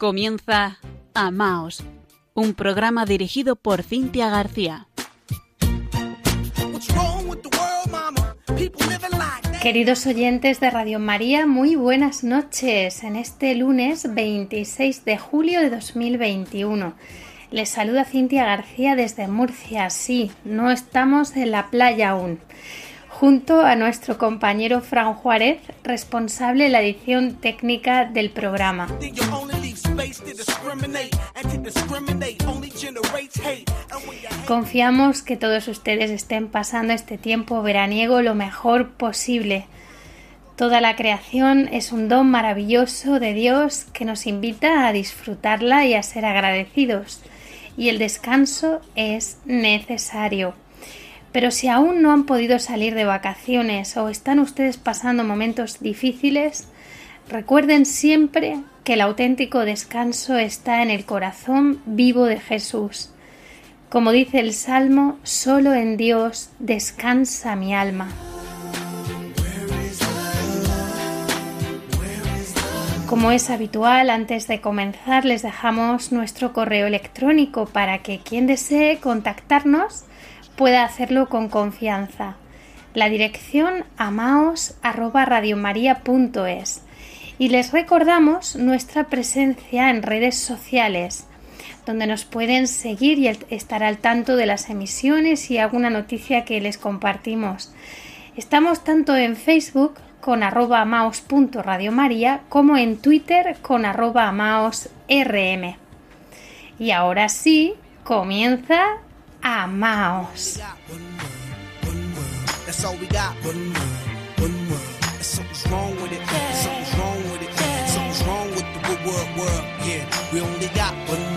Comienza Amaos, un programa dirigido por Cintia García. Queridos oyentes de Radio María, muy buenas noches en este lunes 26 de julio de 2021. Les saluda Cintia García desde Murcia. Sí, no estamos en la playa aún junto a nuestro compañero Fran Juárez, responsable de la edición técnica del programa. Confiamos que todos ustedes estén pasando este tiempo veraniego lo mejor posible. Toda la creación es un don maravilloso de Dios que nos invita a disfrutarla y a ser agradecidos. Y el descanso es necesario. Pero si aún no han podido salir de vacaciones o están ustedes pasando momentos difíciles, recuerden siempre que el auténtico descanso está en el corazón vivo de Jesús. Como dice el Salmo, solo en Dios descansa mi alma. Como es habitual, antes de comenzar les dejamos nuestro correo electrónico para que quien desee contactarnos pueda hacerlo con confianza. La dirección amaos@radiomaria.es y les recordamos nuestra presencia en redes sociales donde nos pueden seguir y estar al tanto de las emisiones y alguna noticia que les compartimos. Estamos tanto en Facebook con arroba como en Twitter con arroba amaosrm. Y ahora sí, comienza amaos. That's all we got. One world, one world. Something's wrong with it. Something's wrong with it. Something's wrong with the world. Yeah, we only got one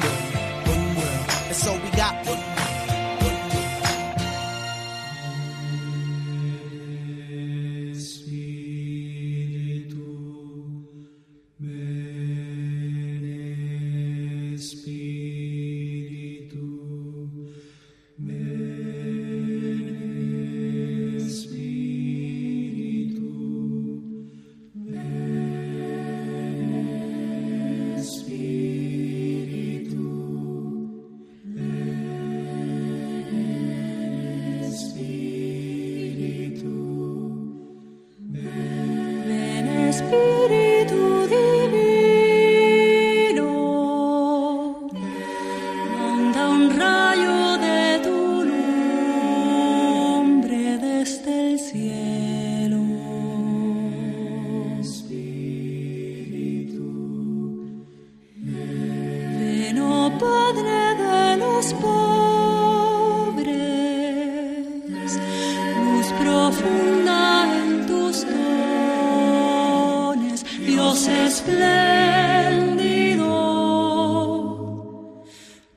Dios espléndido,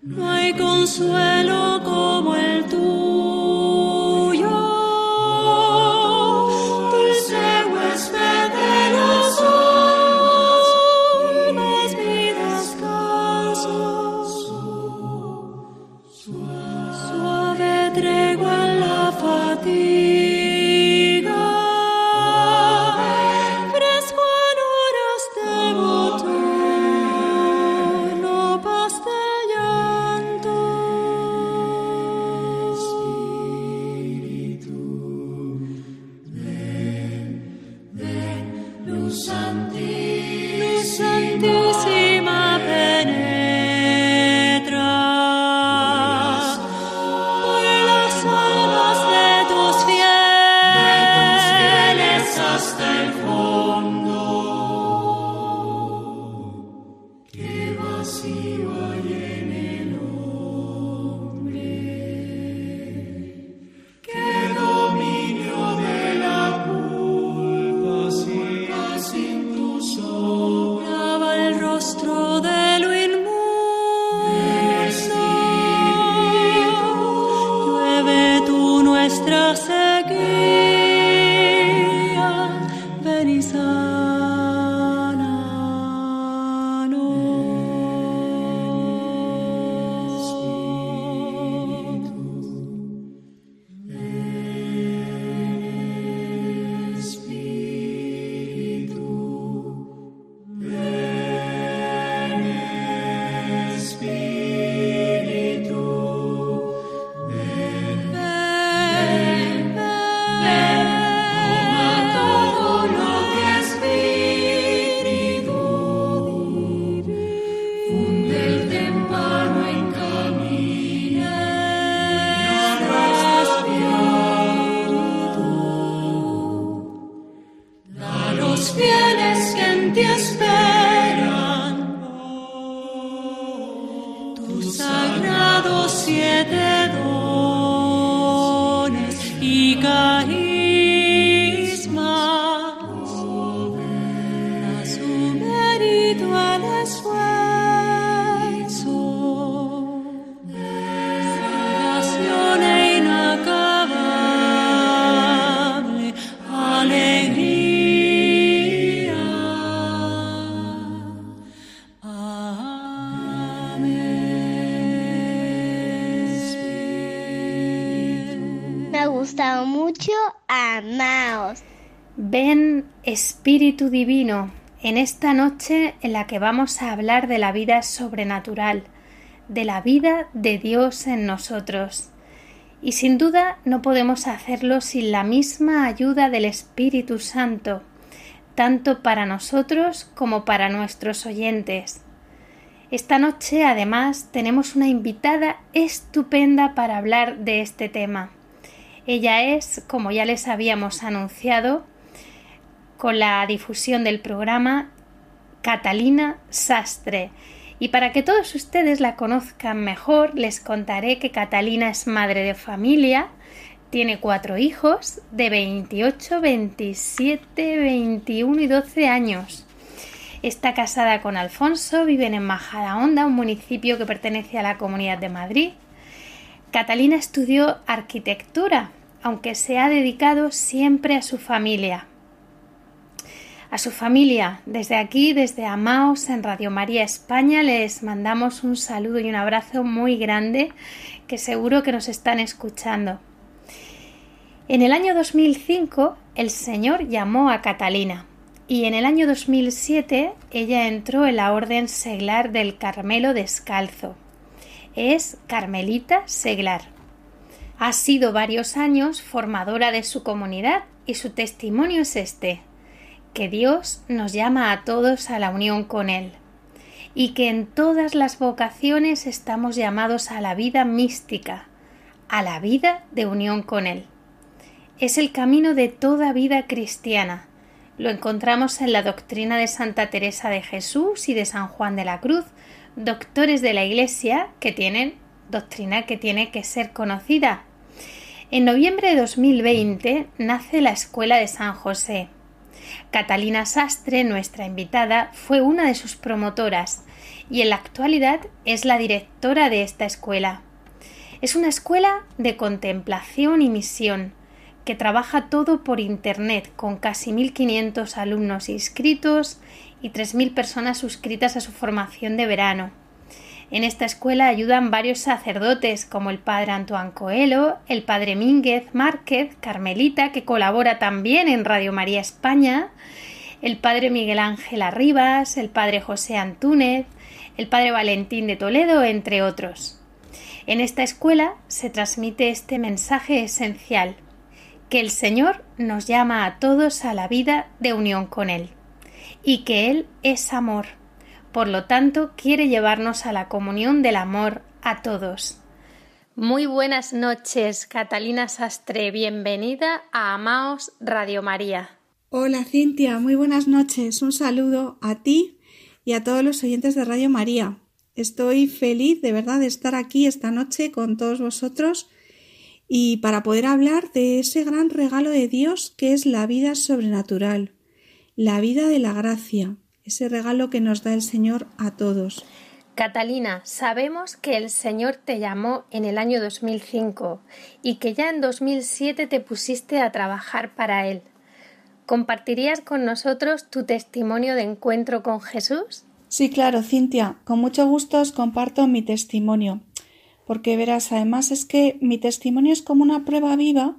no hay consuelo. Espíritu Divino, en esta noche en la que vamos a hablar de la vida sobrenatural, de la vida de Dios en nosotros. Y sin duda no podemos hacerlo sin la misma ayuda del Espíritu Santo, tanto para nosotros como para nuestros oyentes. Esta noche además tenemos una invitada estupenda para hablar de este tema. Ella es, como ya les habíamos anunciado, con la difusión del programa Catalina Sastre. Y para que todos ustedes la conozcan mejor, les contaré que Catalina es madre de familia, tiene cuatro hijos de 28, 27, 21 y 12 años. Está casada con Alfonso, viven en Majadahonda, un municipio que pertenece a la Comunidad de Madrid. Catalina estudió arquitectura, aunque se ha dedicado siempre a su familia, a su familia. Desde aquí, desde Amaos en Radio María España, les mandamos un saludo y un abrazo muy grande que seguro que nos están escuchando. En el año 2005 el Señor llamó a Catalina y en el año 2007 ella entró en la Orden Seglar del Carmelo Descalzo. Es Carmelita Seglar. Ha sido varios años formadora de su comunidad y su testimonio es este que Dios nos llama a todos a la unión con Él y que en todas las vocaciones estamos llamados a la vida mística, a la vida de unión con Él. Es el camino de toda vida cristiana. Lo encontramos en la doctrina de Santa Teresa de Jesús y de San Juan de la Cruz, doctores de la Iglesia que tienen doctrina que tiene que ser conocida. En noviembre de 2020 nace la Escuela de San José, Catalina Sastre, nuestra invitada, fue una de sus promotoras y en la actualidad es la directora de esta escuela. Es una escuela de contemplación y misión que trabaja todo por Internet con casi 1.500 alumnos inscritos y 3.000 personas suscritas a su formación de verano. En esta escuela ayudan varios sacerdotes como el padre Antoine Coelho, el padre Mínguez Márquez, Carmelita, que colabora también en Radio María España, el padre Miguel Ángel Arribas, el padre José Antúnez, el padre Valentín de Toledo, entre otros. En esta escuela se transmite este mensaje esencial, que el Señor nos llama a todos a la vida de unión con Él, y que Él es amor por lo tanto, quiere llevarnos a la comunión del amor a todos. Muy buenas noches, Catalina Sastre. Bienvenida a Amaos Radio María. Hola, Cintia. Muy buenas noches. Un saludo a ti y a todos los oyentes de Radio María. Estoy feliz de verdad de estar aquí esta noche con todos vosotros y para poder hablar de ese gran regalo de Dios que es la vida sobrenatural, la vida de la gracia, ese regalo que nos da el Señor a todos. Catalina, sabemos que el Señor te llamó en el año 2005 y que ya en 2007 te pusiste a trabajar para Él. ¿Compartirías con nosotros tu testimonio de encuentro con Jesús? Sí, claro, Cintia. Con mucho gusto os comparto mi testimonio. Porque verás, además es que mi testimonio es como una prueba viva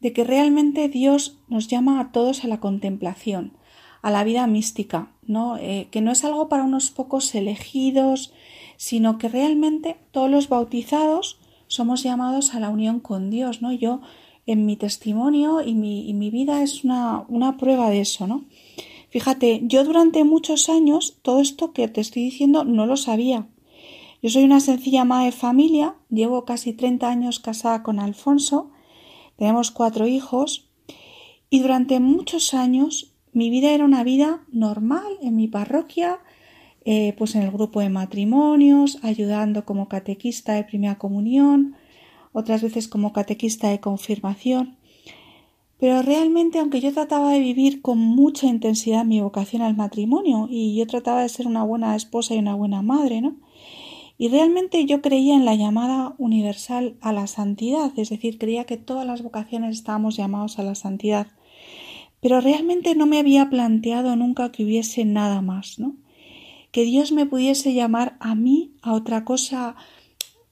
de que realmente Dios nos llama a todos a la contemplación, a la vida mística, ¿no? Eh, que no es algo para unos pocos elegidos, sino que realmente todos los bautizados somos llamados a la unión con Dios, ¿no? Yo en mi testimonio y mi, y mi vida es una, una, prueba de eso, ¿no? Fíjate, yo durante muchos años todo esto que te estoy diciendo no lo sabía. Yo soy una sencilla madre de familia, llevo casi 30 años casada con Alfonso, tenemos cuatro hijos y durante muchos años mi vida era una vida normal en mi parroquia, eh, pues en el grupo de matrimonios, ayudando como catequista de primera comunión, otras veces como catequista de confirmación. Pero realmente, aunque yo trataba de vivir con mucha intensidad mi vocación al matrimonio y yo trataba de ser una buena esposa y una buena madre, ¿no? Y realmente yo creía en la llamada universal a la santidad, es decir, creía que todas las vocaciones estábamos llamados a la santidad. Pero realmente no me había planteado nunca que hubiese nada más, ¿no? que Dios me pudiese llamar a mí a otra cosa,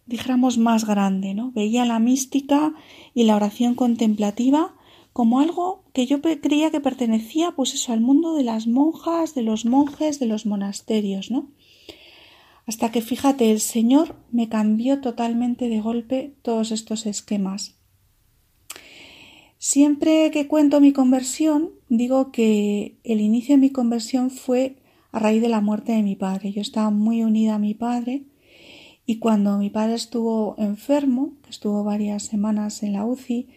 dijéramos, más grande, ¿no? Veía la mística y la oración contemplativa como algo que yo creía que pertenecía, pues eso, al mundo de las monjas, de los monjes, de los monasterios, ¿no? Hasta que, fíjate, el Señor me cambió totalmente de golpe todos estos esquemas. Siempre que cuento mi conversión, digo que el inicio de mi conversión fue a raíz de la muerte de mi padre. Yo estaba muy unida a mi padre y cuando mi padre estuvo enfermo, que estuvo varias semanas en la UCI,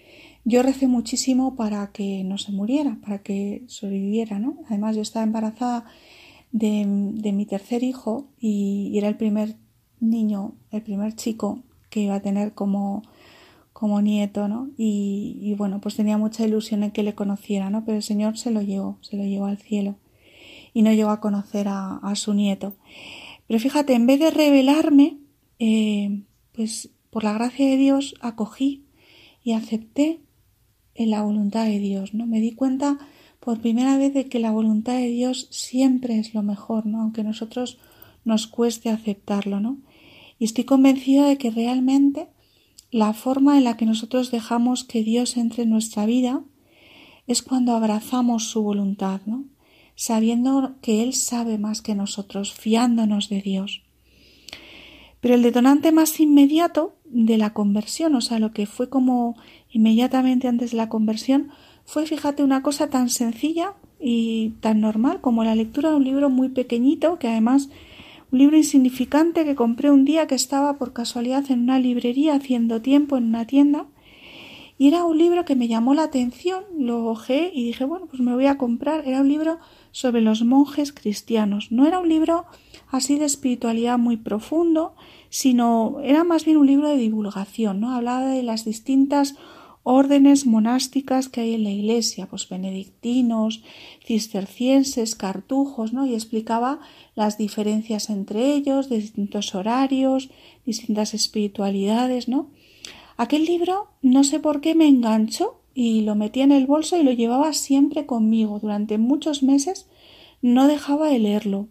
yo recé muchísimo para que no se muriera, para que sobreviviera, ¿no? Además, yo estaba embarazada de, mi tercer hijo y, era el primer niño, el primer chico que iba a tener como, como nieto, ¿no? Y, bueno, pues tenía mucha ilusión en que le conociera, ¿no? Pero el Señor se lo llevó, se lo llevó al cielo y no llegó a conocer a, su nieto. Pero fíjate, en vez de rebelarme, eh, pues por la gracia de Dios acogí y acepté en la voluntad de Dios, ¿no? Me di cuenta por primera vez de que la voluntad de Dios siempre es lo mejor, ¿no? Aunque a nosotros nos cueste aceptarlo, ¿no? Y estoy convencida de que realmente la forma en la que nosotros dejamos que Dios entre en nuestra vida es cuando abrazamos su voluntad, ¿no? sabiendo que Él sabe más que nosotros, fiándonos de Dios. Pero el detonante más inmediato de la conversión, o sea, lo que fue como inmediatamente antes de la conversión, fue, fíjate, una cosa tan sencilla y tan normal como la lectura de un libro muy pequeñito, que además un libro insignificante que compré un día que estaba por casualidad en una librería haciendo tiempo en una tienda y era un libro que me llamó la atención, lo ojé y dije, bueno, pues me voy a comprar. Era un libro sobre los monjes cristianos. No era un libro así de espiritualidad muy profundo, sino era más bien un libro de divulgación, ¿no? Hablaba de las distintas órdenes monásticas que hay en la iglesia, pues benedictinos, cistercienses, cartujos, ¿no? Y explicaba las diferencias entre ellos, distintos horarios, distintas espiritualidades, ¿no? Aquel libro, no sé por qué me enganchó y lo metía en el bolso y lo llevaba siempre conmigo. Durante muchos meses no dejaba de leerlo.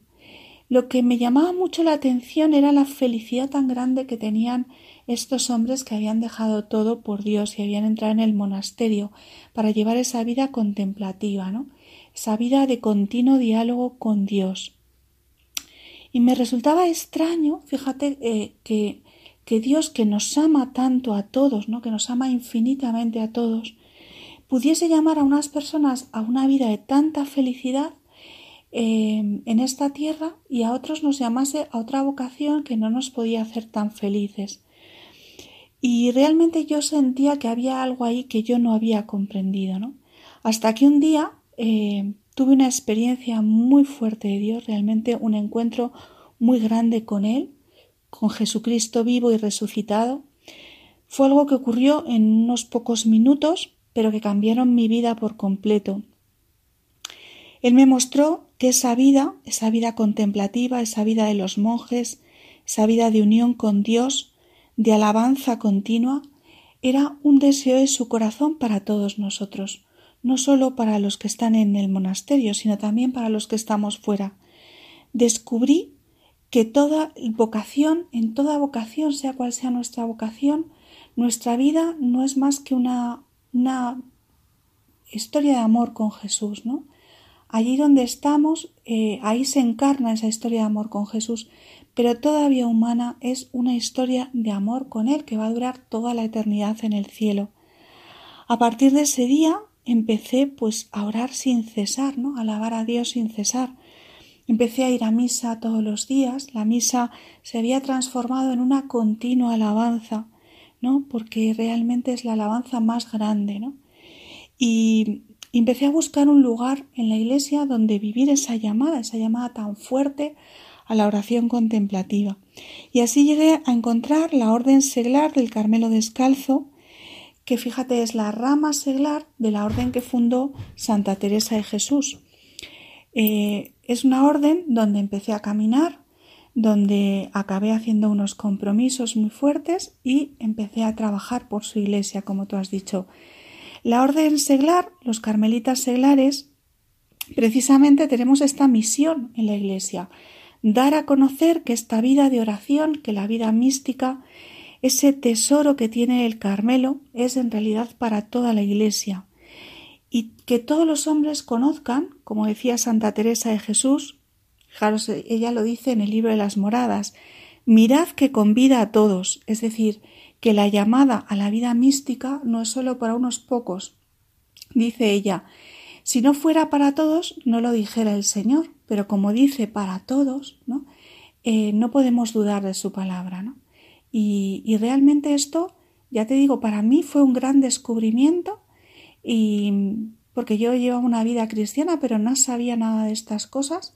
Lo que me llamaba mucho la atención era la felicidad tan grande que tenían estos hombres que habían dejado todo por Dios y habían entrado en el monasterio para llevar esa vida contemplativa, ¿no? Esa vida de continuo diálogo con Dios. Y me resultaba extraño, fíjate, eh, que, que Dios que nos ama tanto a todos, ¿no? Que nos ama infinitamente a todos, pudiese llamar a unas personas a una vida de tanta felicidad eh, en esta tierra y a otros nos llamase a otra vocación que no nos podía hacer tan felices. Y realmente yo sentía que había algo ahí que yo no había comprendido, ¿no? Hasta que un día eh, tuve una experiencia muy fuerte de Dios, realmente un encuentro muy grande con Él, con Jesucristo vivo y resucitado. Fue algo que ocurrió en unos pocos minutos, pero que cambiaron mi vida por completo. Él me mostró que esa vida, esa vida contemplativa, esa vida de los monjes, esa vida de unión con Dios, de alabanza continua, era un deseo de su corazón para todos nosotros, no solo para los que están en el monasterio, sino también para los que estamos fuera. Descubrí que toda vocación, en toda vocación, sea cual sea nuestra vocación, nuestra vida no es más que una una historia de amor con Jesús, ¿no? Allí donde estamos, eh, ahí se encarna esa historia de amor con Jesús, pero todavía humana es una historia de amor con Él que va a durar toda la eternidad en el cielo. A partir de ese día empecé pues a orar sin cesar, ¿no? A alabar a Dios sin cesar. Empecé a ir a misa todos los días, la misa se había transformado en una continua alabanza. ¿no? Porque realmente es la alabanza más grande, ¿no? Y empecé a buscar un lugar en la iglesia donde vivir esa llamada, esa llamada tan fuerte a la oración contemplativa. Y así llegué a encontrar la orden seglar del Carmelo Descalzo, que fíjate es la rama seglar de la orden que fundó Santa Teresa de Jesús. Eh, es una orden donde empecé a caminar, donde acabé haciendo unos compromisos muy fuertes y empecé a trabajar por su iglesia, como tú has dicho. La orden seglar, los carmelitas seglares, precisamente tenemos esta misión en la iglesia, dar a conocer que esta vida de oración, que la vida mística, ese tesoro que tiene el Carmelo es en realidad para toda la Iglesia y que todos los hombres conozcan, como decía Santa Teresa de Jesús, ella lo dice en el libro de las moradas, mirad que convida a todos, es decir, que la llamada a la vida mística no es solo para unos pocos. Dice ella, si no fuera para todos, no lo dijera el Señor, pero como dice para todos, ¿no? Eh, no podemos dudar de su palabra, ¿no? Y, realmente esto, ya te digo, para mí fue un gran descubrimiento y porque yo llevaba una vida cristiana pero no sabía nada de estas cosas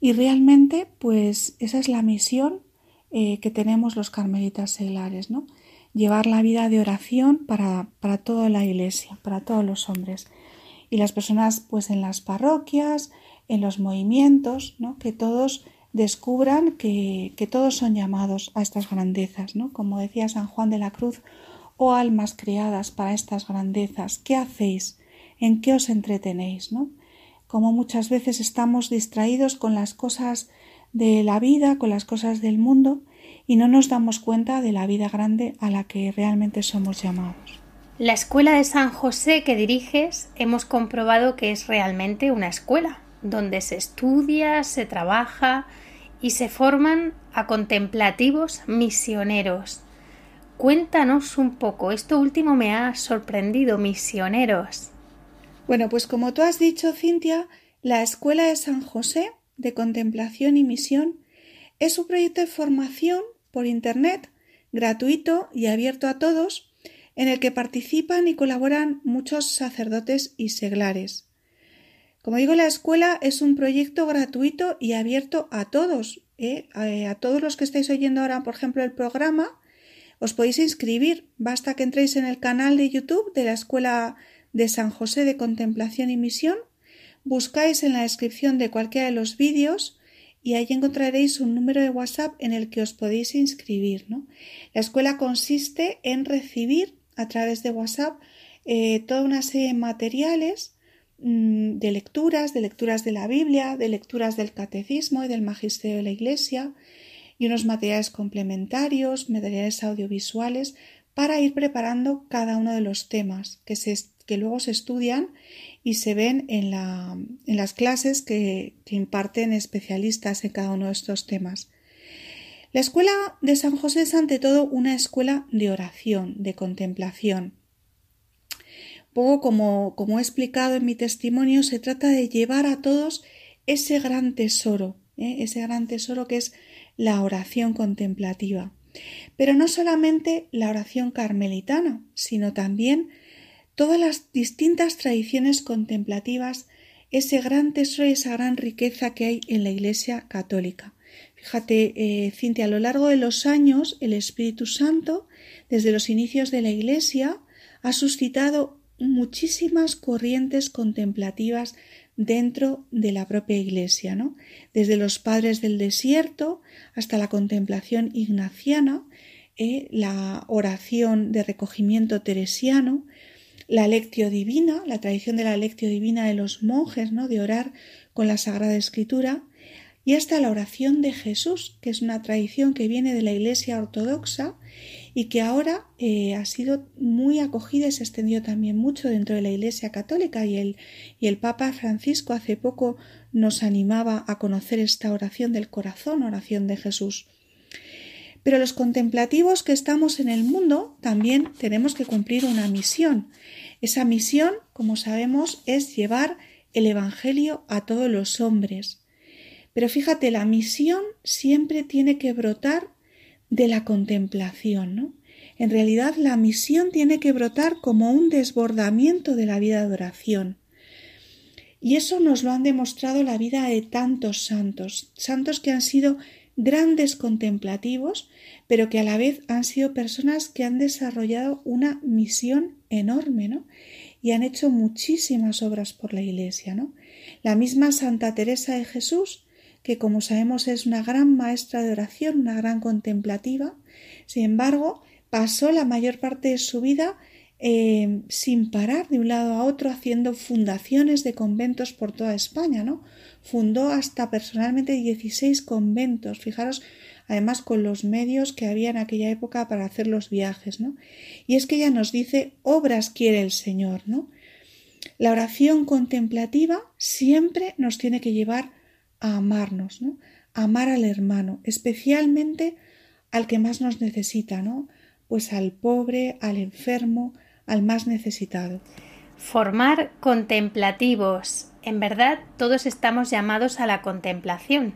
y realmente pues esa es la misión eh, que tenemos los carmelitas seglares, ¿no? Llevar la vida de oración para, para toda la iglesia, para todos los hombres. Y las personas pues en las parroquias, en los movimientos, ¿no? Que todos descubran que, todos son llamados a estas grandezas, ¿no? Como decía San Juan de la Cruz, oh almas creadas para estas grandezas, ¿qué hacéis? ¿En qué os entretenéis? ¿no? Como muchas veces estamos distraídos con las cosas de la vida, con las cosas del mundo, y no nos damos cuenta de la vida grande a la que realmente somos llamados. La escuela de San José que diriges hemos comprobado que es realmente una escuela, donde se estudia, se trabaja, y se forman a contemplativos misioneros. Cuéntanos un poco, esto último me ha sorprendido, misioneros. Bueno, pues como tú has dicho, Cintia, la Escuela de San José de Contemplación y Misión es un proyecto de formación por Internet gratuito y abierto a todos, en el que participan y colaboran muchos sacerdotes y seglares. Como digo, la escuela es un proyecto gratuito y abierto a todos. ¿eh? A, todos los que estáis oyendo ahora, por ejemplo, el programa, os podéis inscribir. Basta que entréis en el canal de YouTube de la Escuela de San José de Contemplación y Misión, buscáis en la descripción de cualquiera de los vídeos y ahí encontraréis un número de WhatsApp en el que os podéis inscribir. La escuela consiste en recibir a través de WhatsApp eh, toda una serie de materiales de lecturas, de lecturas de la Biblia, de lecturas del catecismo y del magisterio de la Iglesia, y unos materiales complementarios, materiales audiovisuales, para ir preparando cada uno de los temas que, se, que luego se estudian y se ven en, la, en las clases que, que imparten especialistas en cada uno de estos temas. La escuela de San José es ante todo una escuela de oración, de contemplación poco como, como he explicado en mi testimonio, se trata de llevar a todos ese gran tesoro, ¿eh? ese gran tesoro que es la oración contemplativa. Pero no solamente la oración carmelitana, sino también todas las distintas tradiciones contemplativas, ese gran tesoro y esa gran riqueza que hay en la Iglesia católica. Fíjate, eh, Cintia, a lo largo de los años, el Espíritu Santo, desde los inicios de la Iglesia, ha suscitado muchísimas corrientes contemplativas dentro de la propia Iglesia, ¿no? Desde los padres del desierto hasta la contemplación ignaciana, eh, la oración de recogimiento teresiano, la lectio divina, la tradición de la lectio divina de los monjes, ¿no? De orar con la Sagrada Escritura, y hasta la oración de Jesús, que es una tradición que viene de la Iglesia ortodoxa y que ahora eh, ha sido muy acogida y se extendió también mucho dentro de la Iglesia católica y el, y el Papa Francisco hace poco nos animaba a conocer esta oración del corazón, oración de Jesús. Pero los contemplativos que estamos en el mundo también tenemos que cumplir una misión. Esa misión, como sabemos, es llevar el Evangelio a todos los hombres. Pero fíjate, la misión siempre tiene que brotar de la contemplación, ¿no? En realidad la misión tiene que brotar como un desbordamiento de la vida de oración. Y eso nos lo han demostrado la vida de tantos santos, santos que han sido grandes contemplativos, pero que a la vez han sido personas que han desarrollado una misión enorme, ¿no? Y han hecho muchísimas obras por la Iglesia, ¿no? La misma Santa Teresa de Jesús, que como sabemos es una gran maestra de oración, una gran contemplativa, sin embargo, pasó la mayor parte de su vida eh, sin parar de un lado a otro haciendo fundaciones de conventos por toda España, ¿no? Fundó hasta personalmente 16 conventos, fijaros, además con los medios que había en aquella época para hacer los viajes, ¿no? Y es que ella nos dice, obras quiere el Señor, ¿no? La oración contemplativa siempre nos tiene que llevar a amarnos, ¿no? A amar al hermano, especialmente al que más nos necesita, ¿no? Pues al pobre, al enfermo, al más necesitado. Formar contemplativos. En verdad, todos estamos llamados a la contemplación.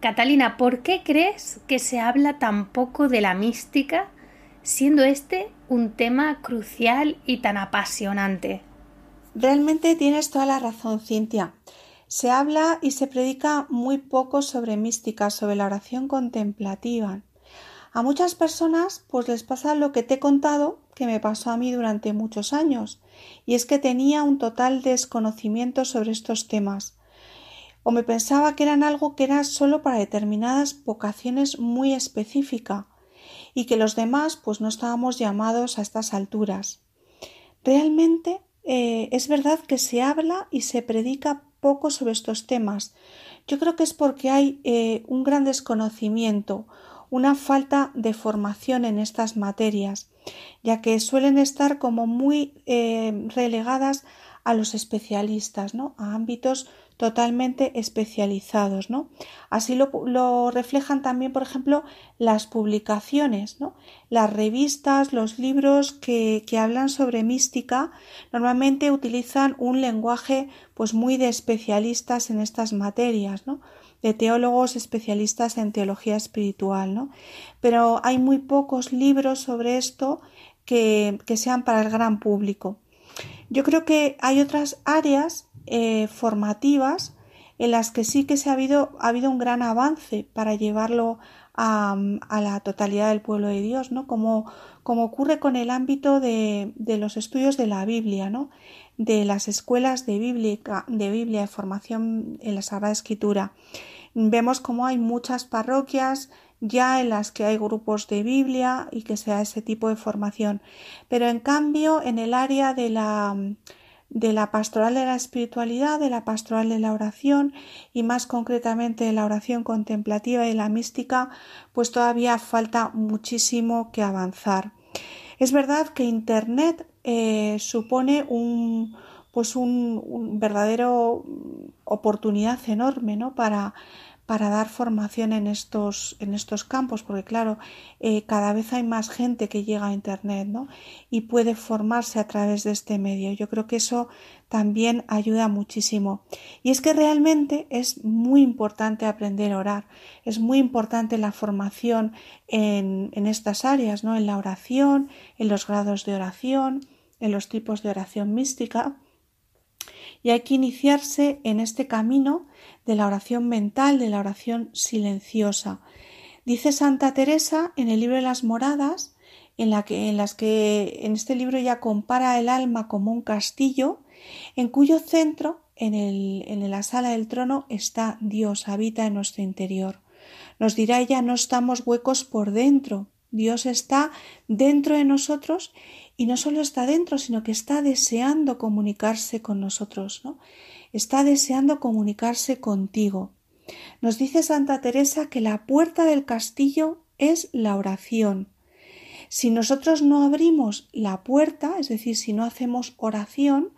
Catalina, ¿por qué crees que se habla tan poco de la mística, siendo este un tema crucial y tan apasionante? Realmente tienes toda la razón, Cintia. Se habla y se predica muy poco sobre mística, sobre la oración contemplativa. A muchas personas pues les pasa lo que te he contado que me pasó a mí durante muchos años, y es que tenía un total desconocimiento sobre estos temas, o me pensaba que eran algo que era solo para determinadas vocaciones muy específicas, y que los demás pues no estábamos llamados a estas alturas. Realmente eh, es verdad que se habla y se predica poco sobre estos temas. Yo creo que es porque hay eh, un gran desconocimiento, una falta de formación en estas materias, ya que suelen estar como muy eh, relegadas a los especialistas, ¿no? a ámbitos totalmente especializados, ¿no? Así lo, reflejan también, por ejemplo, las publicaciones, ¿no? Las revistas, los libros que, hablan sobre mística normalmente utilizan un lenguaje pues muy de especialistas en estas materias, ¿no? de teólogos especialistas en teología espiritual, ¿no? Pero hay muy pocos libros sobre esto que, sean para el gran público. Yo creo que hay otras áreas eh, formativas en las que sí que se ha habido, ha habido un gran avance para llevarlo a, la totalidad del pueblo de Dios, ¿no? Como, como ocurre con el ámbito de, de, los estudios de la Biblia, ¿no? De las escuelas de de Biblia, de formación en la Sagrada Escritura. Vemos como hay muchas parroquias ya en las que hay grupos de Biblia y que sea ese tipo de formación. Pero en cambio, en el área de la de la pastoral de la espiritualidad, de la pastoral de la oración y más concretamente de la oración contemplativa y la mística, pues todavía falta muchísimo que avanzar. Es verdad que Internet eh, supone un, pues un, verdadero oportunidad enorme ¿no? para, para dar formación en estos, en estos campos, porque claro, eh, cada vez hay más gente que llega a Internet ¿no? y puede formarse a través de este medio. Yo creo que eso también ayuda muchísimo. Y es que realmente es muy importante aprender a orar, es muy importante la formación en, en estas áreas, ¿no? en la oración, en los grados de oración, en los tipos de oración mística y hay que iniciarse en este camino de la oración mental, de la oración silenciosa. Dice Santa Teresa en el libro de las moradas, en, la que, en las que en este libro ya compara el alma como un castillo, en cuyo centro, en, el, en la sala del trono, está Dios, habita en nuestro interior. Nos dirá ella, no estamos huecos por dentro, Dios está dentro de nosotros y no solo está dentro, sino que está deseando comunicarse con nosotros, ¿no? Está deseando comunicarse contigo. Nos dice Santa Teresa que la puerta del castillo es la oración. Si nosotros no abrimos la puerta, es decir, si no hacemos oración,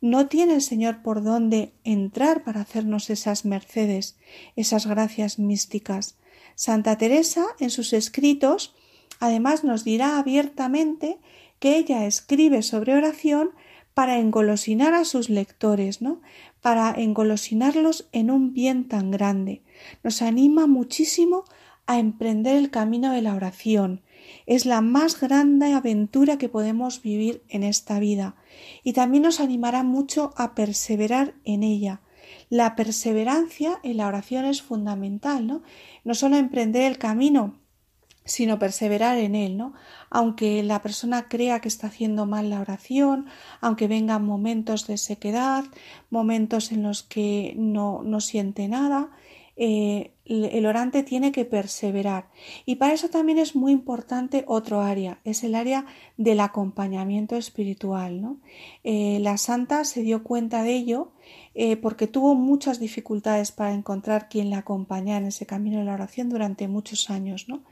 no tiene el Señor por dónde entrar para hacernos esas mercedes, esas gracias místicas. Santa Teresa, en sus escritos, además nos dirá abiertamente que ella escribe sobre oración para engolosinar a sus lectores, ¿no? Para engolosinarlos en un bien tan grande. Nos anima muchísimo a emprender el camino de la oración. Es la más grande aventura que podemos vivir en esta vida y también nos animará mucho a perseverar en ella. La perseverancia en la oración es fundamental, ¿no? No solo emprender el camino, sino perseverar en él, ¿no? Aunque la persona crea que está haciendo mal la oración, aunque vengan momentos de sequedad, momentos en los que no, no siente nada, eh, el orante tiene que perseverar. Y para eso también es muy importante otro área, es el área del acompañamiento espiritual. ¿no? Eh, la santa se dio cuenta de ello eh, porque tuvo muchas dificultades para encontrar quien la acompañara en ese camino de la oración durante muchos años. ¿no?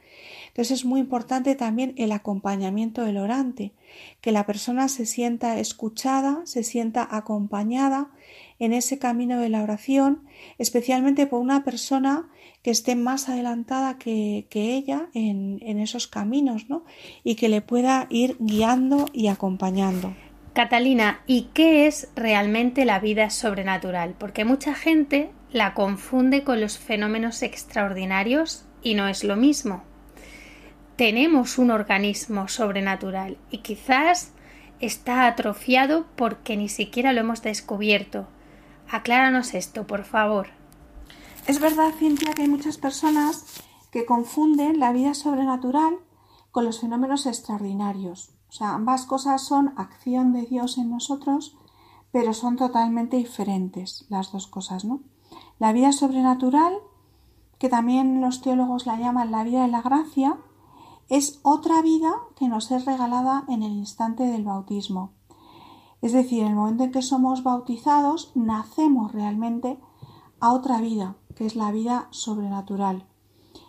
Entonces es muy importante también el acompañamiento del orante, que la persona se sienta escuchada, se sienta acompañada en ese camino de la oración, especialmente por una persona que esté más adelantada que, ella en, en, esos caminos, ¿no? Y que le pueda ir guiando y acompañando. Catalina, ¿y qué es realmente la vida sobrenatural? Porque mucha gente la confunde con los fenómenos extraordinarios y no es lo mismo tenemos un organismo sobrenatural y quizás está atrofiado porque ni siquiera lo hemos descubierto. Acláranos esto, por favor. Es verdad, Cintia, que hay muchas personas que confunden la vida sobrenatural con los fenómenos extraordinarios. O sea, ambas cosas son acción de Dios en nosotros, pero son totalmente diferentes las dos cosas, ¿no? La vida sobrenatural, que también los teólogos la llaman la vida de la gracia, es otra vida que nos es regalada en el instante del bautismo. Es decir, en el momento en que somos bautizados, nacemos realmente a otra vida, que es la vida sobrenatural.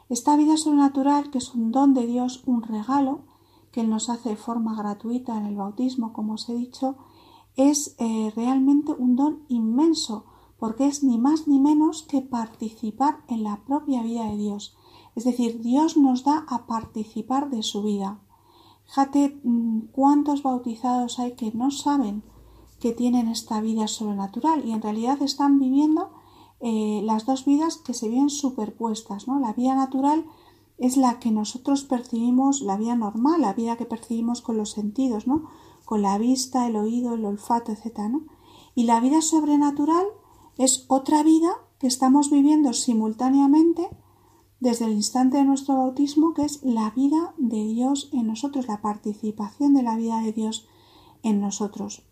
Esta vida sobrenatural, que es un don de Dios, un regalo, que Él nos hace de forma gratuita en el bautismo, como os he dicho, es eh, realmente un don inmenso, porque es ni más ni menos que participar en la propia vida de Dios, es decir, Dios nos da a participar de su vida. Fíjate mm, cuántos bautizados hay que no saben que tienen esta vida sobrenatural y en realidad están viviendo eh, las dos vidas que se ven superpuestas. ¿no? La vida natural es la que nosotros percibimos, la vida normal, la vida que percibimos con los sentidos, ¿no? con la vista, el oído, el olfato, etc. Y la vida sobrenatural es otra vida que estamos viviendo simultáneamente desde el instante de nuestro bautismo, que es la vida de Dios en nosotros, la participación de la vida de Dios en nosotros.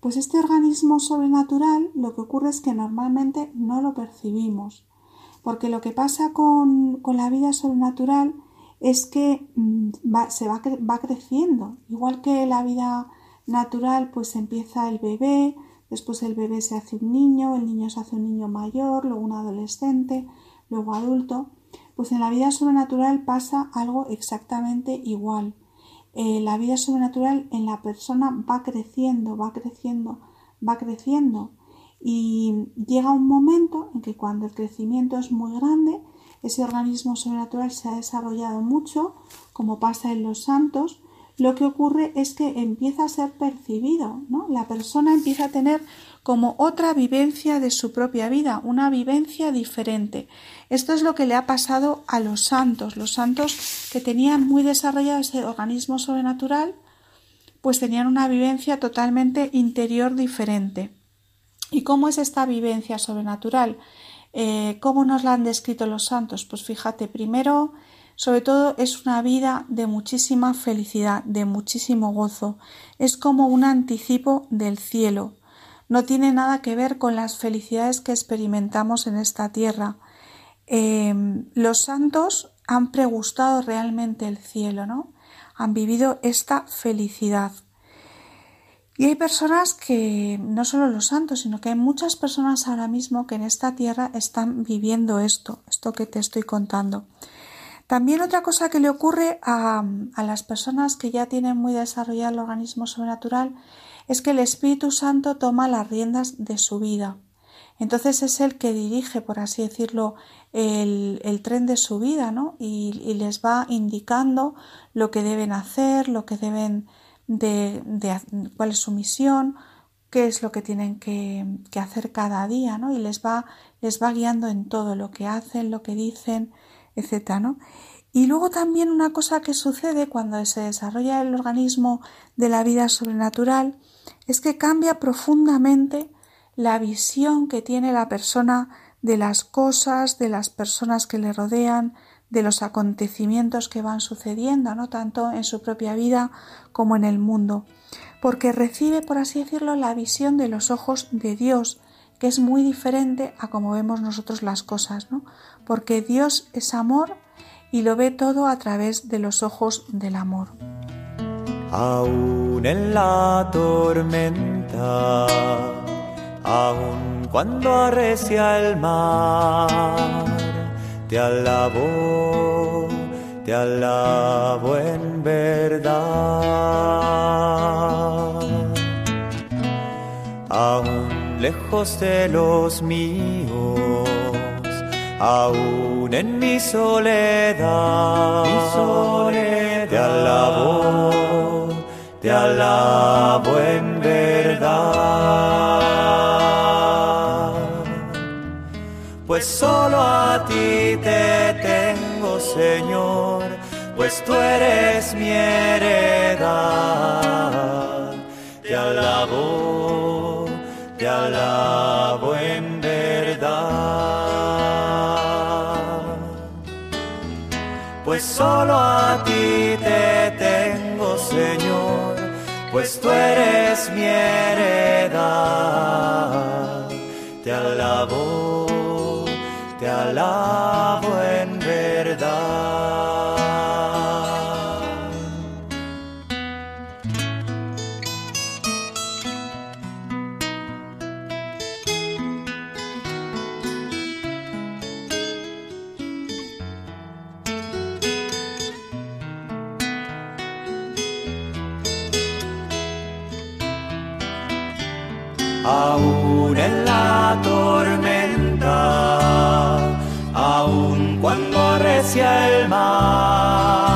Pues este organismo sobrenatural lo que ocurre es que normalmente no lo percibimos, porque lo que pasa con, la vida sobrenatural es que mm, se va, va creciendo, igual que la vida natural, pues empieza el bebé, después el bebé se hace un niño, el niño se hace un niño mayor, luego un adolescente, luego adulto. Pues en la vida sobrenatural pasa algo exactamente igual. Eh, la vida sobrenatural en la persona va creciendo, va creciendo, va creciendo. Y llega un momento en que cuando el crecimiento es muy grande, ese organismo sobrenatural se ha desarrollado mucho, como pasa en los santos, lo que ocurre es que empieza a ser percibido, ¿no? La persona empieza a tener como otra vivencia de su propia vida, una vivencia diferente. Esto es lo que le ha pasado a los santos. Los santos que tenían muy desarrollado ese organismo sobrenatural, pues tenían una vivencia totalmente interior diferente. ¿Y cómo es esta vivencia sobrenatural? Eh, ¿Cómo nos la han descrito los santos? Pues fíjate, primero, sobre todo es una vida de muchísima felicidad, de muchísimo gozo. Es como un anticipo del cielo. No tiene nada que ver con las felicidades que experimentamos en esta tierra. Em, los santos han pregustado realmente el cielo, ¿no? Han vivido esta felicidad. Y hay personas que, no solo los santos, sino que hay muchas personas ahora mismo que en esta tierra están viviendo esto, esto que te estoy contando. También otra cosa que le ocurre a, a las personas que ya tienen muy desarrollado el organismo sobrenatural es que el Espíritu Santo toma las riendas de su vida. Entonces es el que dirige, por así decirlo, el, tren de su vida, ¿no? Y, les va indicando lo que deben hacer, lo que deben de, cuál es su misión, qué es lo que tienen que, hacer cada día, ¿no? Y les va, les va guiando en todo lo que hacen, lo que dicen, etc. ¿no? Y luego también una cosa que sucede cuando se desarrolla el organismo de la vida sobrenatural es que cambia profundamente la visión que tiene la persona de las cosas, de las personas que le rodean, de los acontecimientos que van sucediendo, ¿no? tanto en su propia vida como en el mundo, porque recibe, por así decirlo, la visión de los ojos de Dios, que es muy diferente a como vemos nosotros las cosas, ¿no? porque Dios es amor y lo ve todo a través de los ojos del amor. Aún en la tormenta, aún cuando arrecia el mar, te alabo, te alabo en verdad. Lejos de los míos, aún en mi soledad, mi soledad, te alabo, te alabo en verdad. Pues solo a ti te tengo, Señor, pues tú eres mi heredad. Te alabo, alabo en verdad. Pues solo a ti te tengo, Señor, pues tú eres mi heredad. Te alabo, te alabo en aún en la tormenta, aún cuando arrecia el mar,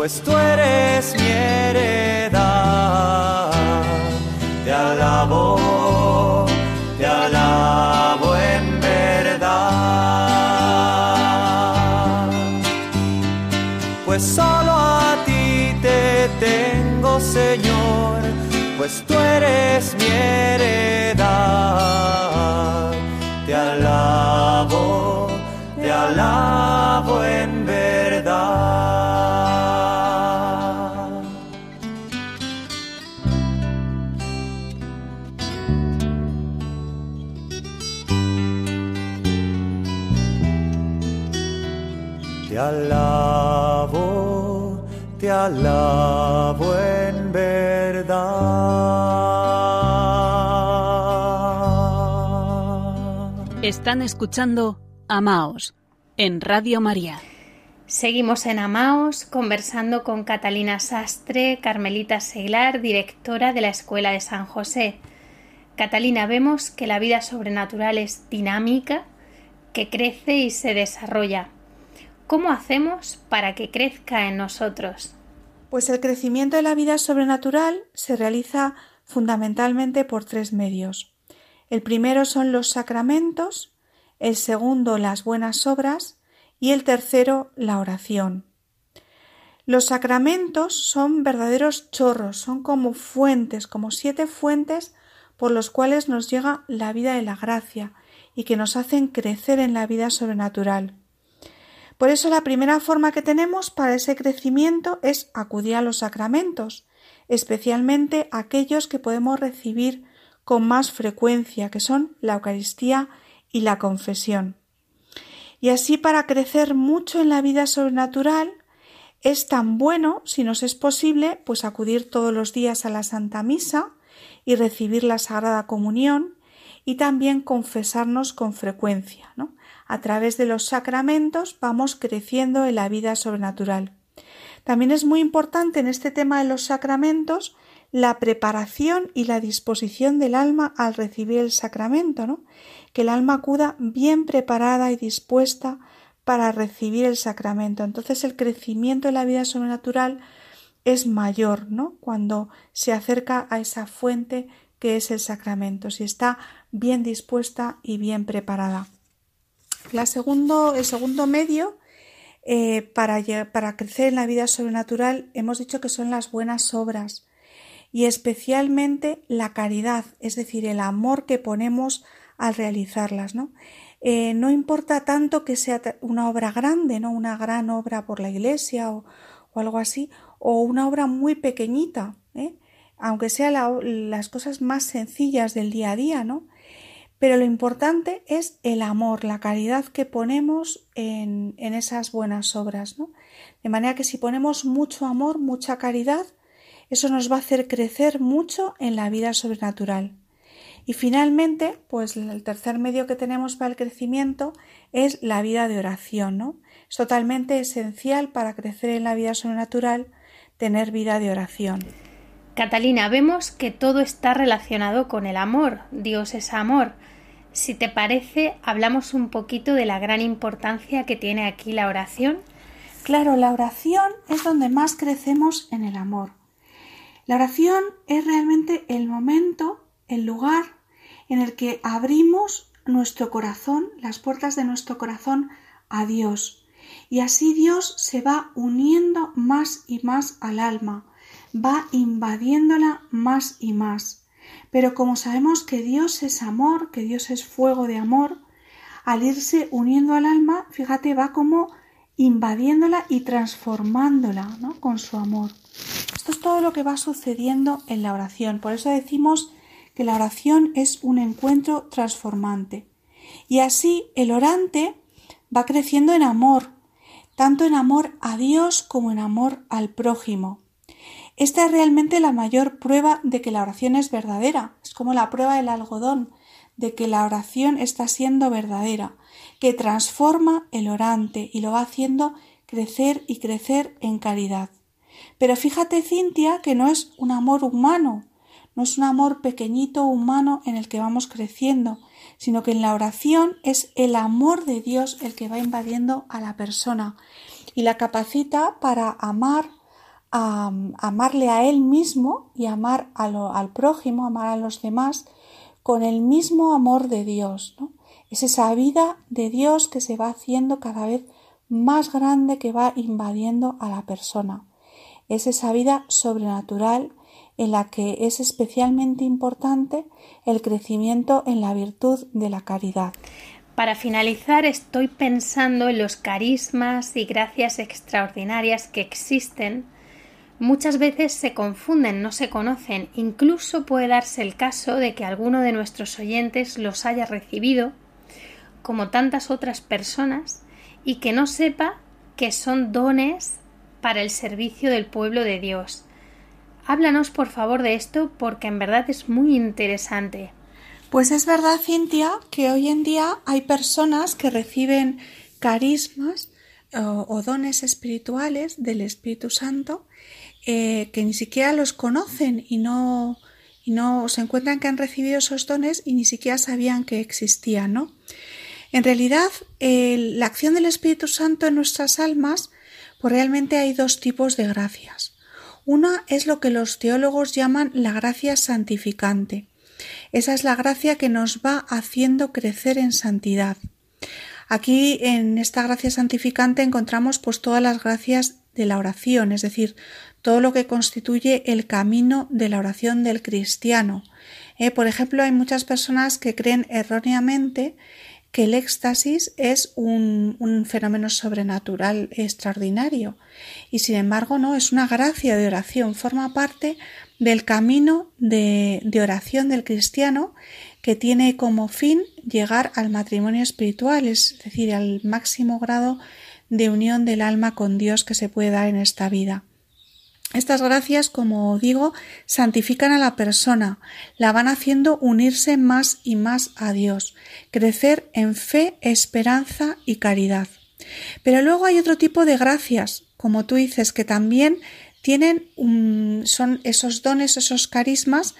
pues tú eres mi heredad. Te alabo, te alabo en verdad pues solo a ti te tengo, Señor, pues tú eres mi heredad. Te alabo, te alabo en Están escuchando Amaos en Radio María. Seguimos en Amaos conversando con Catalina Sastre, Carmelita Seglar, directora de la Escuela de San José. Catalina, vemos que la vida sobrenatural es dinámica, que crece y se desarrolla. ¿Cómo hacemos para que crezca en nosotros? Pues el crecimiento de la vida sobrenatural se realiza fundamentalmente por tres medios. El primero son los sacramentos, el segundo las buenas obras y el tercero la oración. Los sacramentos son verdaderos chorros, son como fuentes, como siete fuentes por los cuales nos llega la vida de la gracia y que nos hacen crecer en la vida sobrenatural. Por eso la primera forma que tenemos para ese crecimiento es acudir a los sacramentos, especialmente aquellos que podemos recibir con más frecuencia, que son la Eucaristía y la confesión. Y así para crecer mucho en la vida sobrenatural es tan bueno, si nos es posible, pues acudir todos los días a la Santa Misa y recibir la Sagrada Comunión y también confesarnos con frecuencia. ¿no? A través de los sacramentos vamos creciendo en la vida sobrenatural. También es muy importante en este tema de los sacramentos la preparación y la disposición del alma al recibir el sacramento, ¿no? Que el alma acuda bien preparada y dispuesta para recibir el sacramento. Entonces el crecimiento de la vida sobrenatural es mayor, ¿no? Cuando se acerca a esa fuente que es el sacramento, si está bien dispuesta y bien preparada. El segundo medio eh, para, para crecer en la vida sobrenatural hemos dicho que son las buenas obras y especialmente la caridad, es decir, el amor que ponemos al realizarlas, ¿no? Eh, no importa tanto que sea una obra grande, ¿no? Una gran obra por la iglesia o, algo así, o una obra muy pequeñita, ¿eh? aunque sean las cosas más sencillas del día a día, ¿no? Pero lo importante es el amor, la caridad que ponemos en, en esas buenas obras, ¿no? De manera que si ponemos mucho amor, mucha caridad, eso nos va a hacer crecer mucho en la vida sobrenatural. Y finalmente, pues el tercer medio que tenemos para el crecimiento es la vida de oración, ¿no? Es totalmente esencial para crecer en la vida sobrenatural tener vida de oración. Catalina, vemos que todo está relacionado con el amor. Dios es amor. Si te parece, hablamos un poquito de la gran importancia que tiene aquí la oración. Claro, la oración es donde más crecemos en el amor. La oración es realmente el momento, el lugar en el que abrimos nuestro corazón, las puertas de nuestro corazón a Dios. Y así Dios se va uniendo más y más al alma, va invadiéndola más y más. Pero como sabemos que Dios es amor, que Dios es fuego de amor, al irse uniendo al alma, fíjate, va como invadiéndola y transformándola ¿no? con su amor. Esto es todo lo que va sucediendo en la oración. Por eso decimos que la oración es un encuentro transformante. Y así el orante va creciendo en amor, tanto en amor a Dios como en amor al prójimo. Esta es realmente la mayor prueba de que la oración es verdadera. Es como la prueba del algodón, de que la oración está siendo verdadera, que transforma el orante y lo va haciendo crecer y crecer en caridad. Pero fíjate, Cintia, que no es un amor humano, no es un amor pequeñito humano en el que vamos creciendo, sino que en la oración es el amor de Dios el que va invadiendo a la persona y la capacita para amar, a, amarle a él mismo y amar al prójimo, amar a los demás con el mismo amor de Dios. ¿no? Es esa vida de Dios que se va haciendo cada vez más grande que va invadiendo a la persona es esa vida sobrenatural en la que es especialmente importante el crecimiento en la virtud de la caridad. Para finalizar, estoy pensando en los carismas y gracias extraordinarias que existen. Muchas veces se confunden, no se conocen. Incluso puede darse el caso de que alguno de nuestros oyentes los haya recibido, como tantas otras personas, y que no sepa que son dones para el servicio del pueblo de Dios. Háblanos por favor de esto porque en verdad es muy interesante. Pues es verdad, Cintia, que hoy en día hay personas que reciben carismas o, dones espirituales del Espíritu Santo eh, que ni siquiera los conocen y no, y no se encuentran que han recibido esos dones y ni siquiera sabían que existían, ¿no? En realidad, la acción del Espíritu Santo en nuestras almas pues realmente hay dos tipos de gracias. Una es lo que los teólogos llaman la gracia santificante. Esa es la gracia que nos va haciendo crecer en santidad. Aquí en esta gracia santificante encontramos pues todas las gracias de la oración, es decir, todo lo que constituye el camino de la oración del cristiano. Eh, por ejemplo, hay muchas personas que creen erróneamente que el éxtasis es un, fenómeno sobrenatural extraordinario y sin embargo no es una gracia de oración, forma parte del camino de, de oración del cristiano que tiene como fin llegar al matrimonio espiritual, es decir, al máximo grado de unión del alma con Dios que se puede dar en esta vida. Estas gracias, como digo, santifican a la persona, la van haciendo unirse más y más a Dios, crecer en fe, esperanza y caridad. Pero luego hay otro tipo de gracias, como tú dices, que también tienen un, son esos dones, esos carismas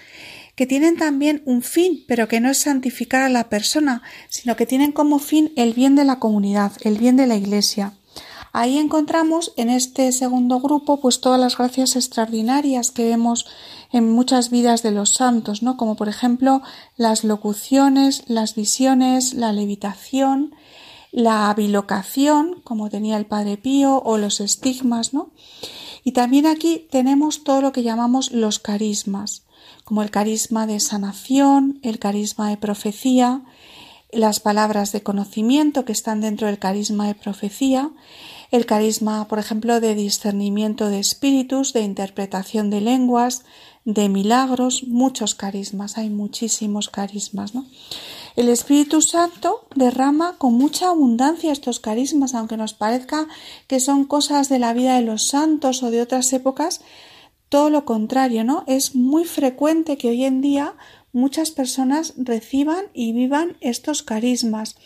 que tienen también un fin, pero que no es santificar a la persona, sino que tienen como fin el bien de la comunidad, el bien de la Iglesia. Ahí encontramos en este segundo grupo pues todas las gracias extraordinarias que vemos en muchas vidas de los santos, ¿no? Como por ejemplo las locuciones, las visiones, la levitación, la bilocación, como tenía el Padre Pío, o los estigmas, ¿no? Y también aquí tenemos todo lo que llamamos los carismas, como el carisma de sanación, el carisma de profecía, las palabras de conocimiento que están dentro del carisma de profecía, el carisma, por ejemplo, de discernimiento de espíritus, de interpretación de lenguas, de milagros, muchos carismas, hay muchísimos carismas, ¿no? El Espíritu Santo derrama con mucha abundancia estos carismas, aunque nos parezca que son cosas de la vida de los santos o de otras épocas, todo lo contrario, ¿no? Es muy frecuente que hoy en día muchas personas reciban y vivan estos carismas.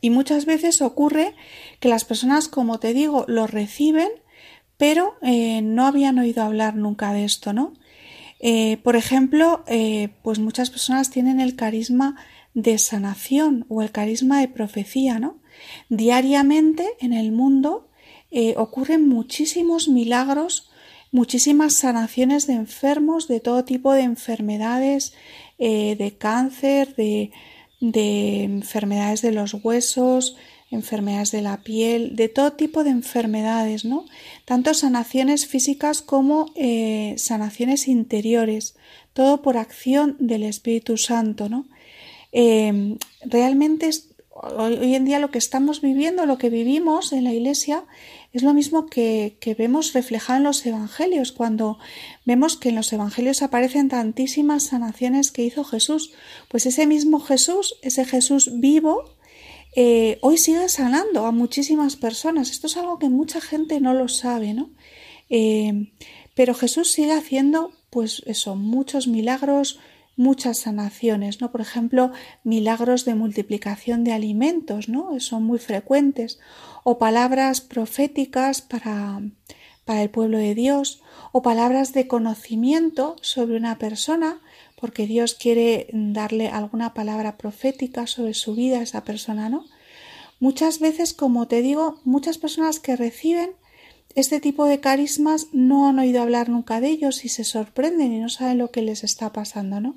Y muchas veces ocurre que las personas, como te digo, lo reciben, pero eh, no habían oído hablar nunca de esto, ¿no? Eh, por ejemplo, eh, pues muchas personas tienen el carisma de sanación o el carisma de profecía, ¿no? Diariamente en el mundo ocurren muchísimos milagros, muchísimas sanaciones de enfermos, de todo tipo de enfermedades, de cáncer, de, de enfermedades de los huesos, enfermedades de la piel, de todo tipo de enfermedades, ¿no? Tanto sanaciones físicas como eh, sanaciones interiores, todo por acción del Espíritu Santo, ¿no? Eh, realmente hoy en día lo que estamos viviendo, lo que vivimos en la Iglesia, es lo mismo que, vemos reflejado en los Evangelios, cuando vemos que en los Evangelios aparecen tantísimas sanaciones que hizo Jesús. Pues ese mismo Jesús, ese Jesús vivo, eh, hoy sigue sanando a muchísimas personas. Esto es algo que mucha gente no lo sabe, ¿no? Eh, pero Jesús sigue haciendo, pues eso, muchos milagros, muchas sanaciones, ¿no? Por ejemplo, milagros de multiplicación de alimentos, ¿no? Son muy frecuentes. O palabras proféticas para, para el pueblo de Dios, o palabras de conocimiento sobre una persona, porque Dios quiere darle alguna palabra profética sobre su vida a esa persona, ¿no? Muchas veces, como te digo, muchas personas que reciben este tipo de carismas no han oído hablar nunca de ellos y se sorprenden y no saben lo que les está pasando, ¿no?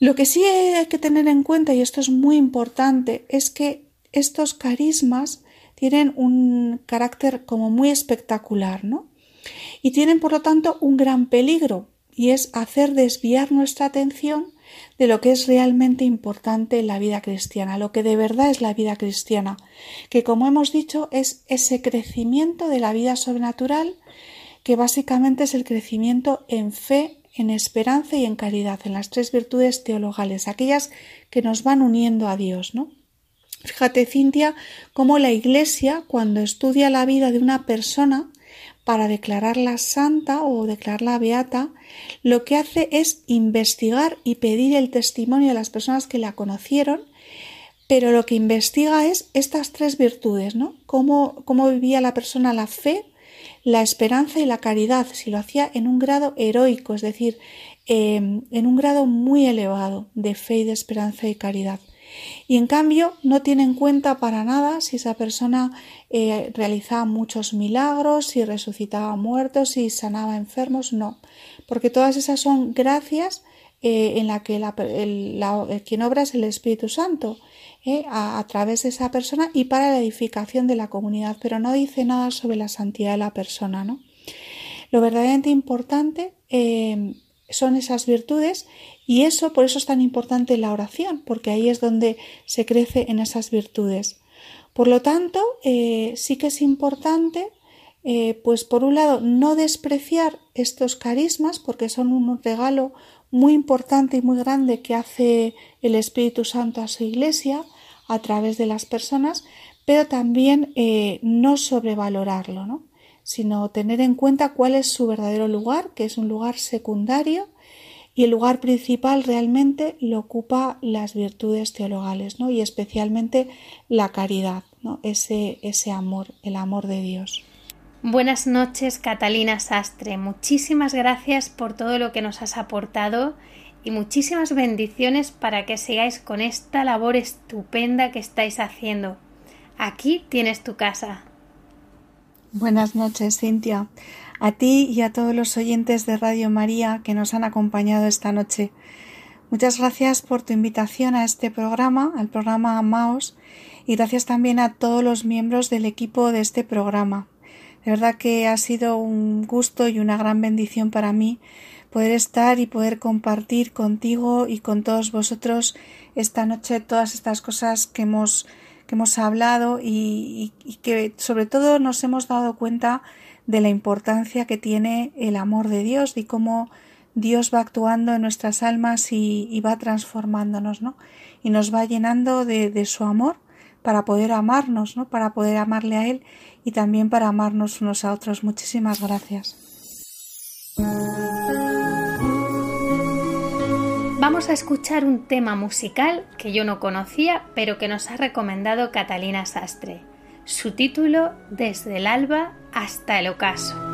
Lo que sí hay que tener en cuenta, y esto es muy importante, es que estos carismas tienen un carácter como muy espectacular, ¿no? Y tienen, por lo tanto, un gran peligro, y es hacer desviar nuestra atención de lo que es realmente importante en la vida cristiana, lo que de verdad es la vida cristiana, que como hemos dicho es ese crecimiento de la vida sobrenatural, que básicamente es el crecimiento en fe, en esperanza y en caridad, en las tres virtudes teologales, aquellas que nos van uniendo a Dios, ¿no? Fíjate, Cintia, cómo la Iglesia, cuando estudia la vida de una persona, para declararla santa o declararla beata, lo que hace es investigar y pedir el testimonio de las personas que la conocieron, pero lo que investiga es estas tres virtudes, ¿no? Cómo, cómo vivía la persona la fe, la esperanza y la caridad, si lo hacía en un grado heroico, es decir, em, en un grado muy elevado de fe y de esperanza y caridad. Y en cambio no tiene en cuenta para nada si esa persona eh, realizaba muchos milagros, si resucitaba muertos, si sanaba enfermos, no, porque todas esas son gracias eh, en la que la, quien obra es el Espíritu Santo eh, a, través de esa persona y para la edificación de la comunidad, pero no dice nada sobre la santidad de la persona, ¿no? Lo verdaderamente importante son esas virtudes y eso, por eso es tan importante la oración, porque ahí es donde se crece en esas virtudes. Por lo tanto, eh, sí que es importante, eh, pues por un lado, no despreciar estos carismas, porque son un regalo muy importante y muy grande que hace el Espíritu Santo a su Iglesia a través de las personas, pero también eh, no sobrevalorarlo, ¿no? sino tener en cuenta cuál es su verdadero lugar, que es un lugar secundario, y el lugar principal realmente lo ocupa las virtudes teologales, ¿no? Y especialmente la caridad, ¿no? Ese, ese amor, el amor de Dios. Buenas noches, Catalina Sastre. Muchísimas gracias por todo lo que nos has aportado y muchísimas bendiciones para que sigáis con esta labor estupenda que estáis haciendo. Aquí tienes tu casa. Buenas noches, Cintia. A ti y a todos los oyentes de Radio María que nos han acompañado esta noche. Muchas gracias por tu invitación a este programa, al programa Amaos, y gracias también a todos los miembros del equipo de este programa. De verdad que ha sido un gusto y una gran bendición para mí poder estar y poder compartir contigo y con todos vosotros esta noche todas estas cosas que hemos, que hemos hablado y, que sobre todo nos hemos dado cuenta de la importancia que tiene el amor de Dios y cómo Dios va actuando en nuestras almas y, y va transformándonos, ¿no? Y nos va llenando de, de su amor para poder amarnos, ¿no? Para poder amarle a Él y también para amarnos unos a otros. Muchísimas gracias. Vamos a escuchar un tema musical que yo no conocía, pero que nos ha recomendado Catalina Sastre. Su título Desde el alba hasta el ocaso.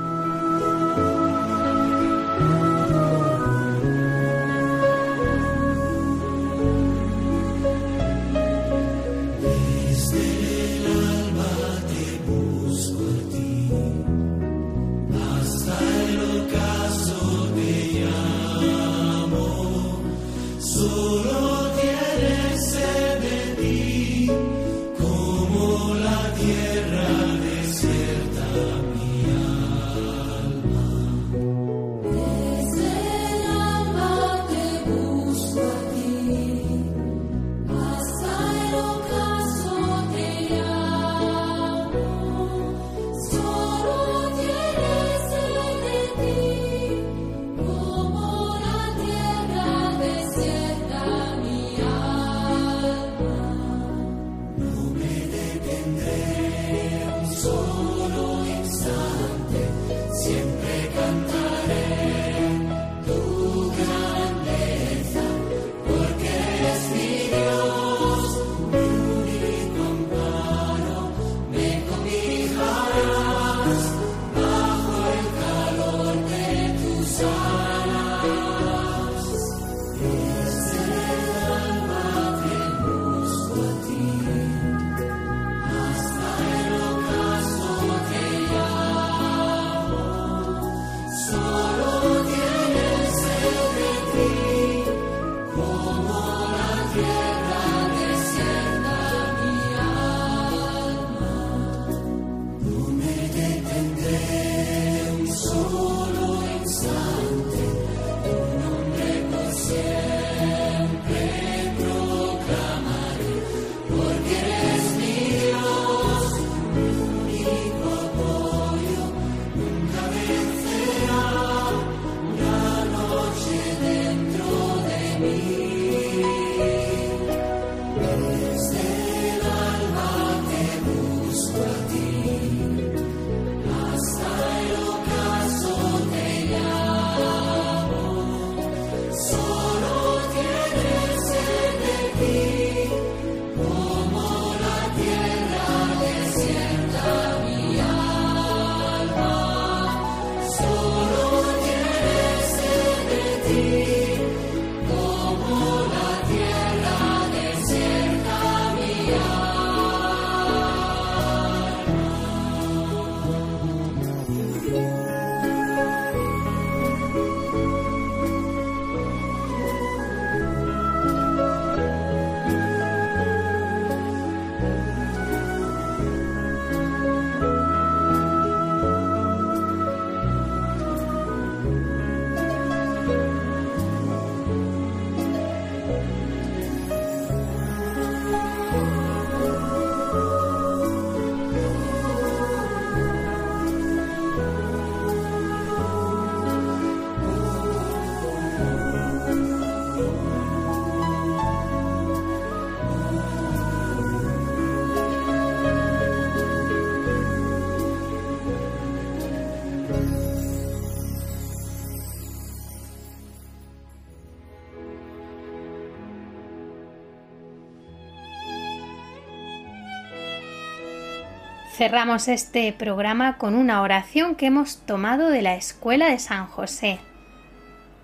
Cerramos este programa con una oración que hemos tomado de la Escuela de San José.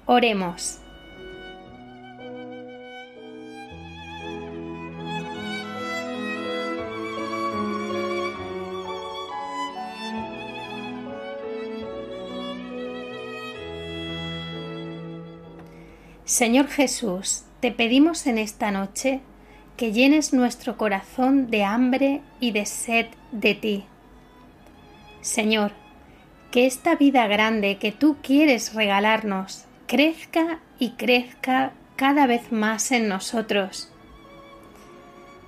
Oremos. Señor Jesús, te pedimos en esta noche que llenes nuestro corazón de hambre y de sed de ti. Señor, que esta vida grande que tú quieres regalarnos crezca y crezca cada vez más en nosotros.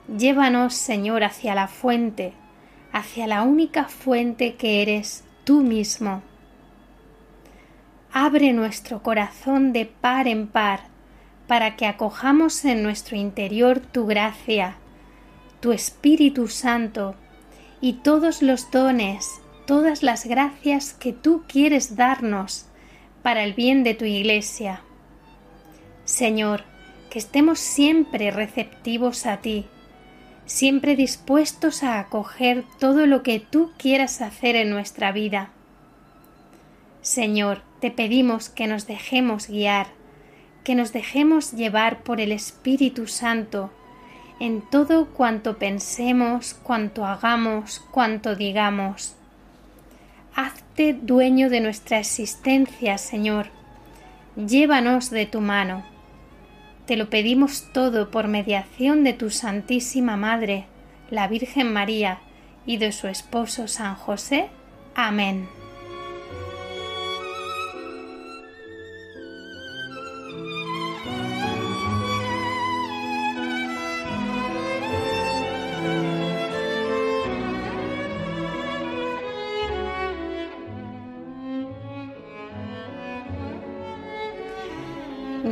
Llévanos, Señor, hacia la fuente, hacia la única fuente que eres tú mismo abre nuestro corazón de par en par para que acojamos en nuestro interior tu gracia, tu Espíritu Santo y todos los dones, todas las gracias que tú quieres darnos para el bien de tu Iglesia. Señor, que estemos siempre receptivos a ti, siempre dispuestos a acoger todo lo que tú quieras hacer en nuestra vida. Señor, te pedimos que nos dejemos guiar, que nos dejemos llevar por el Espíritu Santo en todo cuanto pensemos, cuanto hagamos, cuanto digamos. Hazte dueño de nuestra existencia, Señor. Llévanos de tu mano. Te lo pedimos todo por mediación de tu Santísima Madre, la Virgen María, y de su esposo San José. Amén.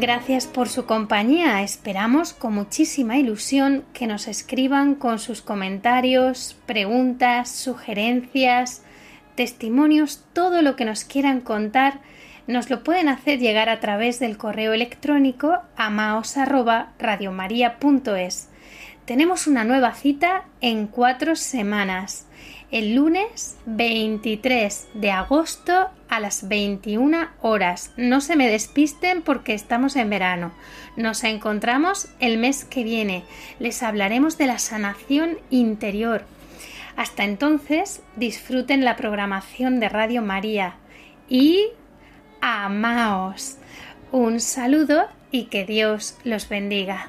Gracias por su compañía. Esperamos con muchísima ilusión que nos escriban con sus comentarios, preguntas, sugerencias, testimonios, todo lo que nos quieran contar. Nos lo pueden hacer llegar a través del correo electrónico amaos@radiomaria.es. Tenemos una nueva cita en cuatro semanas el lunes 23 de agosto a las 21 horas. No se me despisten porque estamos en verano. Nos encontramos el mes que viene. Les hablaremos de la sanación interior. Hasta entonces, disfruten la programación de Radio María y amaos. Un saludo y que Dios los bendiga.